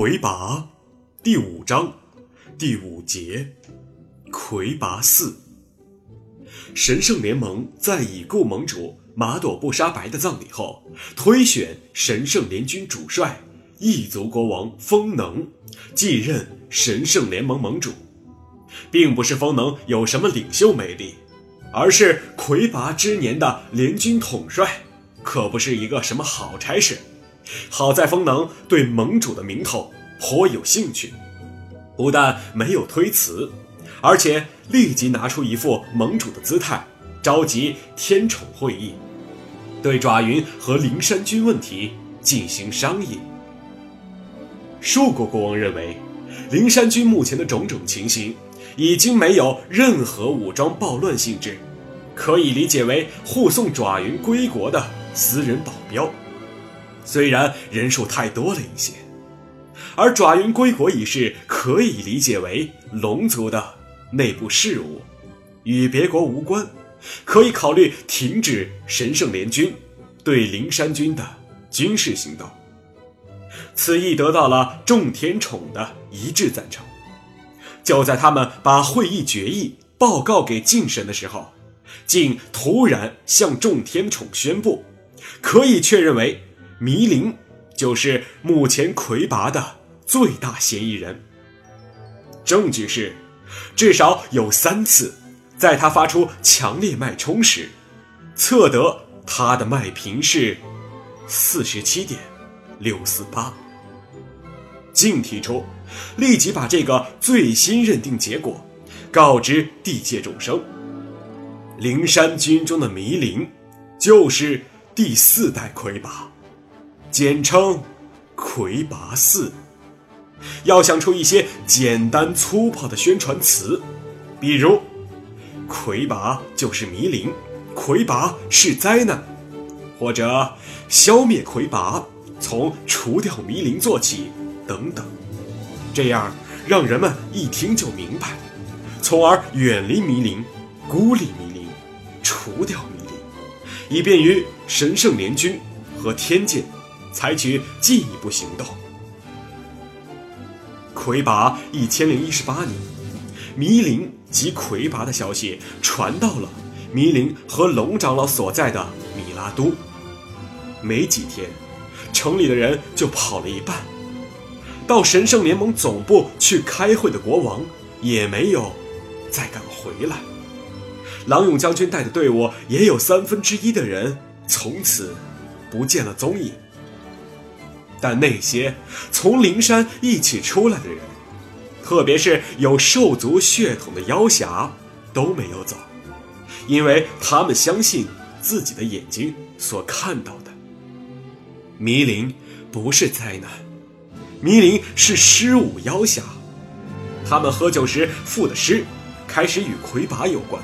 魁拔第五章第五节，魁拔四。神圣联盟在已故盟主马朵布沙白的葬礼后，推选神圣联军主帅异族国王风能继任神圣联盟盟主，并不是风能有什么领袖魅力，而是魁拔之年的联军统帅，可不是一个什么好差事。好在风能对盟主的名头颇有兴趣，不但没有推辞，而且立即拿出一副盟主的姿态，召集天宠会议，对爪云和灵山军问题进行商议。树国国王认为，灵山军目前的种种情形，已经没有任何武装暴乱性质，可以理解为护送爪云归国的私人保镖。虽然人数太多了一些，而爪云归国一事可以理解为龙族的内部事务，与别国无关，可以考虑停止神圣联军对灵山军的军事行动。此意得到了众天宠的一致赞成。就在他们把会议决议报告给晋神的时候，晋突然向众天宠宣布，可以确认为。迷灵就是目前魁拔的最大嫌疑人。证据是，至少有三次，在他发出强烈脉冲时，测得他的脉频是四十七点六四八。竟提出，立即把这个最新认定结果告知地界众生。灵山军中的迷灵，就是第四代魁拔。简称魁拔四。要想出一些简单粗暴的宣传词，比如“魁拔就是迷灵，魁拔是灾难”，或者“消灭魁拔从除掉迷灵做起”等等，这样让人们一听就明白，从而远离迷灵，孤立迷灵，除掉迷灵，以便于神圣联军和天界。采取进一步行动。魁拔一千零一十八年，迷灵及魁拔的消息传到了迷灵和龙长老所在的米拉都。没几天，城里的人就跑了一半。到神圣联盟总部去开会的国王也没有再敢回来。郎勇将军带的队伍也有三分之一的人从此不见了踪影。但那些从灵山一起出来的人，特别是有兽族血统的妖侠，都没有走，因为他们相信自己的眼睛所看到的。迷灵不是灾难，迷灵是狮舞妖侠，他们喝酒时赋的诗，开始与魁拔有关，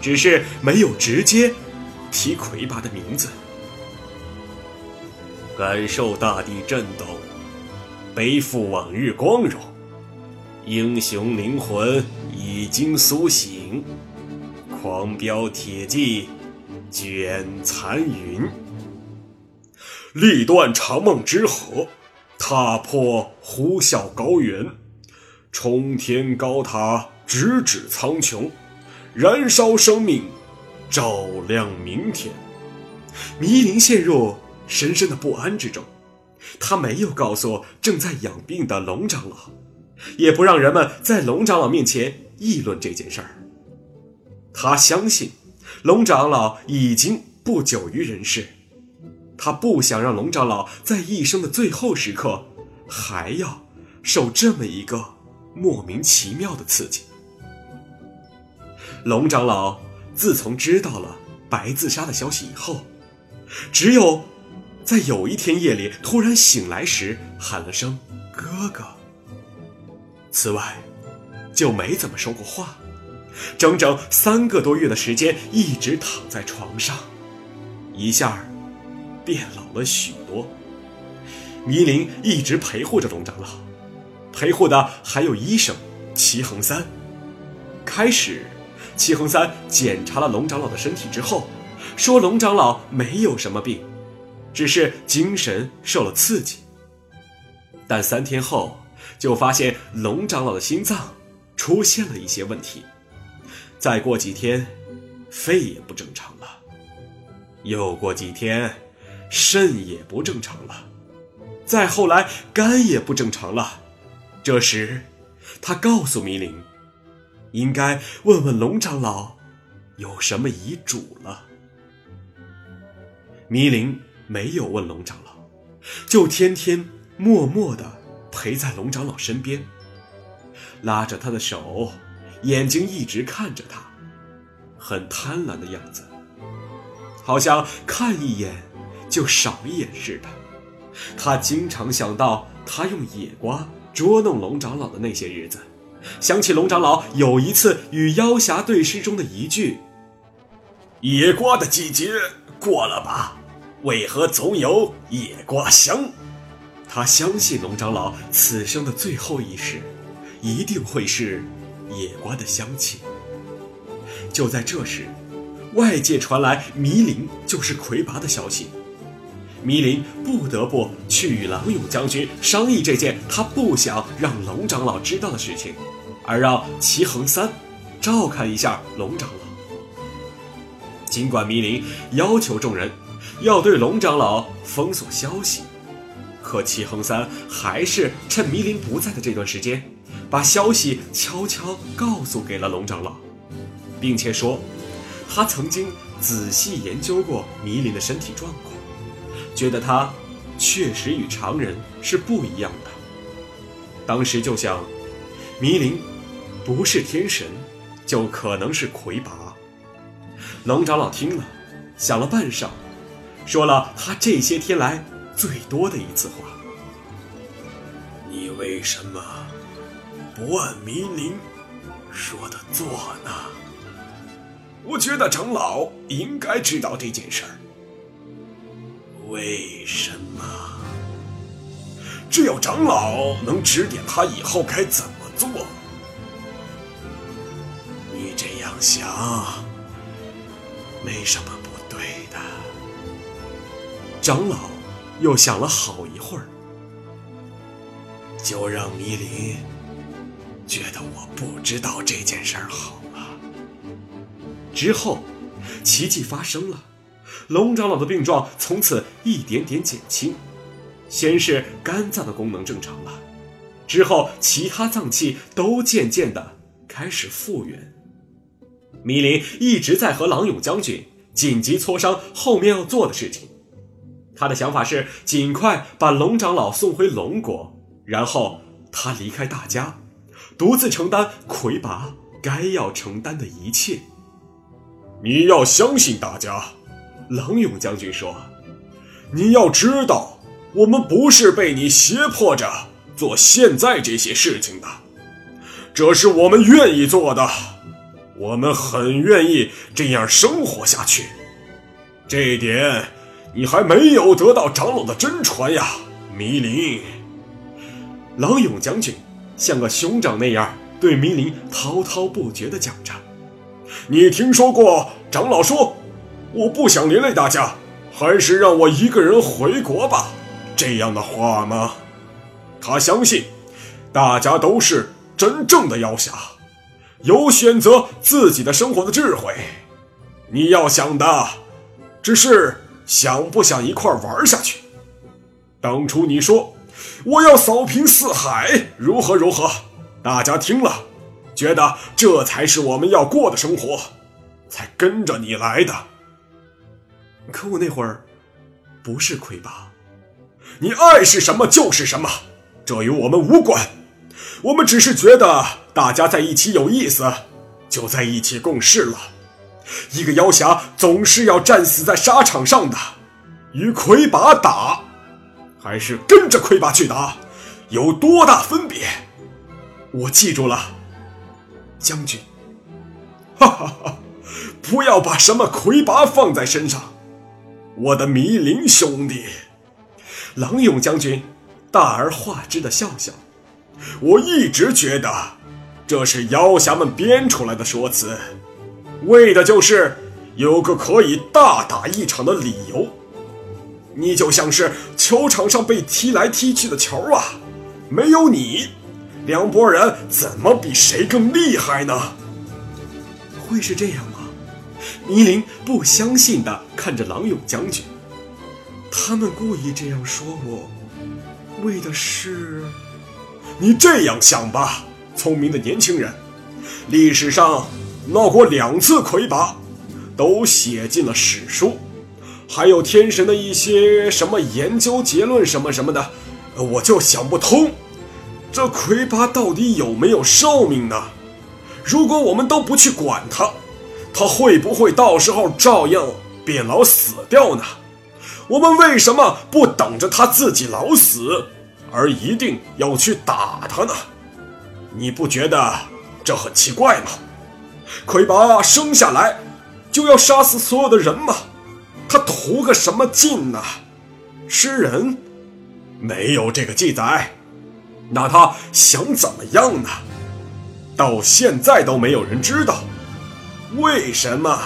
只是没有直接提魁拔的名字。感受大地震动，背负往日光荣，英雄灵魂已经苏醒，狂飙铁骑卷残云，力断长梦之河，踏破呼啸高原，冲天高塔直指苍穹，燃烧生命，照亮明天。迷林陷入。深深的不安之中，他没有告诉正在养病的龙长老，也不让人们在龙长老面前议论这件事儿。他相信龙长老已经不久于人世，他不想让龙长老在一生的最后时刻还要受这么一个莫名其妙的刺激。龙长老自从知道了白自杀的消息以后，只有。在有一天夜里突然醒来时，喊了声“哥哥”。此外，就没怎么说过话，整整三个多月的时间一直躺在床上，一下变老了许多。迷灵一直陪护着龙长老，陪护的还有医生齐恒三。开始，齐恒三检查了龙长老的身体之后，说龙长老没有什么病。只是精神受了刺激，但三天后就发现龙长老的心脏出现了一些问题，再过几天，肺也不正常了，又过几天，肾也不正常了，再后来肝也不正常了。这时，他告诉迷灵，应该问问龙长老有什么遗嘱了。迷灵没有问龙长老，就天天默默地陪在龙长老身边，拉着他的手，眼睛一直看着他，很贪婪的样子，好像看一眼就少一眼似的。他经常想到他用野瓜捉弄龙长老的那些日子，想起龙长老有一次与妖侠对诗中的一句：“野瓜的季节过了吧。”为何总有野瓜香？他相信龙长老此生的最后一世，一定会是野瓜的香气。就在这时，外界传来迷灵就是魁拔的消息，迷灵不得不去与郎勇将军商议这件他不想让龙长老知道的事情，而让齐恒三照看一下龙长老。尽管迷灵要求众人。要对龙长老封锁消息，可齐恒三还是趁迷林不在的这段时间，把消息悄悄告诉给了龙长老，并且说，他曾经仔细研究过迷林的身体状况，觉得他确实与常人是不一样的。当时就想，迷林不是天神，就可能是魁拔。龙长老听了，想了半晌。说了他这些天来最多的一次话。你为什么不按迷灵说的做呢？我觉得长老应该知道这件事儿。为什么？只有长老能指点他以后该怎么做。你这样想，没什么。长老又想了好一会儿，就让迷林觉得我不知道这件事儿好了。之后，奇迹发生了，龙长老的病状从此一点点减轻，先是肝脏的功能正常了，之后其他脏器都渐渐的开始复原。迷林一直在和郎勇将军紧急磋商后面要做的事情。他的想法是尽快把龙长老送回龙国，然后他离开大家，独自承担魁拔该要承担的一切。你要相信大家，郎勇将军说：“你要知道，我们不是被你胁迫着做现在这些事情的，这是我们愿意做的，我们很愿意这样生活下去。这一点。”你还没有得到长老的真传呀，迷林。郎勇将军像个兄长那样对迷林滔滔不绝地讲着：“你听说过长老说，我不想连累大家，还是让我一个人回国吧？这样的话吗？他相信，大家都是真正的妖侠，有选择自己的生活的智慧。你要想的，只是……”想不想一块玩下去？当初你说我要扫平四海，如何如何？大家听了，觉得这才是我们要过的生活，才跟着你来的。可我那会儿不是魁拔，你爱是什么就是什么，这与我们无关。我们只是觉得大家在一起有意思，就在一起共事了。一个妖侠总是要战死在沙场上的，与魁拔打，还是跟着魁拔去打，有多大分别？我记住了，将军。哈哈哈！不要把什么魁拔放在身上，我的迷灵兄弟。郎勇将军大而化之的笑笑。我一直觉得，这是妖侠们编出来的说辞。为的就是有个可以大打一场的理由。你就像是球场上被踢来踢去的球啊，没有你，两拨人怎么比谁更厉害呢？会是这样吗？倪林不相信的看着郎永将军。他们故意这样说我，为的是……你这样想吧，聪明的年轻人，历史上闹过两次魁拔，都写进了史书，还有天神的一些什么研究结论什么什么的，我就想不通，这魁拔到底有没有寿命呢？如果我们都不去管他，他会不会到时候照样变老死掉呢？我们为什么不等着他自己老死，而一定要去打他呢？你不觉得这很奇怪吗？魁拔生下来就要杀死所有的人吗？他图个什么劲呢？吃人没有这个记载，那他想怎么样呢？到现在都没有人知道，为什么？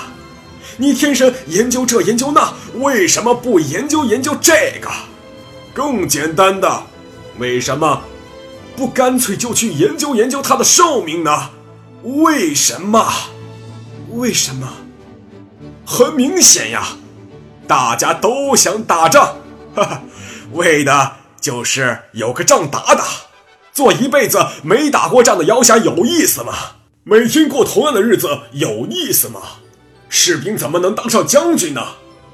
你天生研究这研究那，为什么不研究研究这个？更简单的，为什么不干脆就去研究研究他的寿命呢？为什么？为什么？很明显呀，大家都想打仗，哈哈，为的就是有个仗打打。做一辈子没打过仗的摇侠有意思吗？每天过同样的日子有意思吗？士兵怎么能当上将军呢？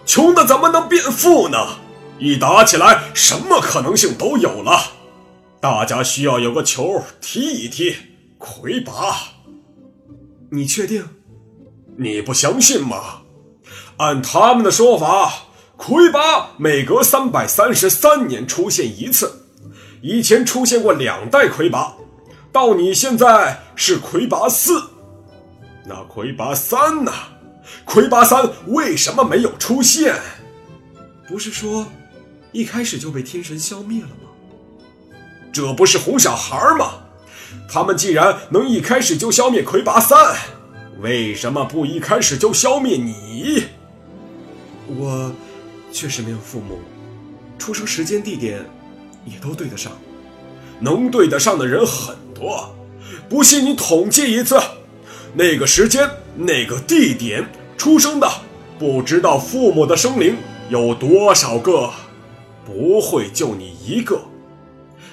穷的怎么能变富呢？一打起来，什么可能性都有了。大家需要有个球踢一踢，魁拔。你确定？你不相信吗？按他们的说法，魁拔每隔三百三十三年出现一次，以前出现过两代魁拔，到你现在是魁拔四，那魁拔三呢？魁拔三为什么没有出现？不是说一开始就被天神消灭了吗？这不是哄小孩吗？他们既然能一开始就消灭魁拔三，为什么不一开始就消灭你？我确实没有父母，出生时间地点也都对得上，能对得上的人很多。不信你统计一次，那个时间、那个地点。出生的不知道父母的生灵有多少个，不会就你一个。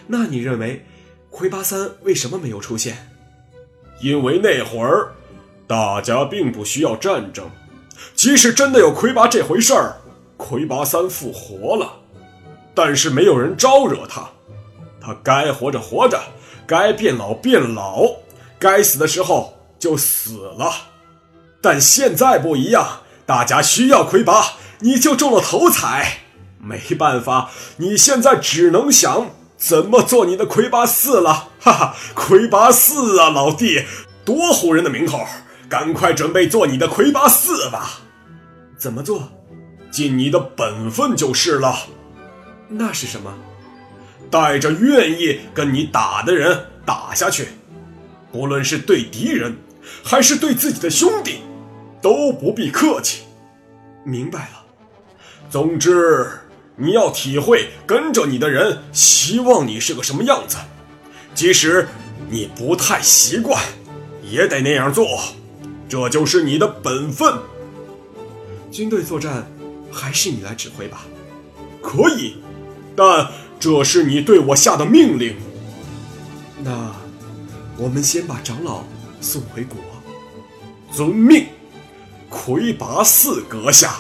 那你认为魁拔三为什么没有出现？因为那会儿大家并不需要战争，即使真的有魁拔这回事儿，魁拔三复活了，但是没有人招惹他，他该活着活着，该变老变老，该死的时候就死了。但现在不一样，大家需要魁拔，你就中了头彩。没办法，你现在只能想怎么做你的魁拔四了。哈哈，魁拔四啊，老弟，多唬人的名头！赶快准备做你的魁拔四吧。怎么做？尽你的本分就是了。那是什么？带着愿意跟你打的人打下去，不论是对敌人，还是对自己的兄弟。都不必客气，明白了。总之，你要体会跟着你的人希望你是个什么样子，即使你不太习惯，也得那样做。这就是你的本分。军队作战，还是你来指挥吧。可以，但这是你对我下的命令。那，我们先把长老送回国。遵命。魁拔四阁下。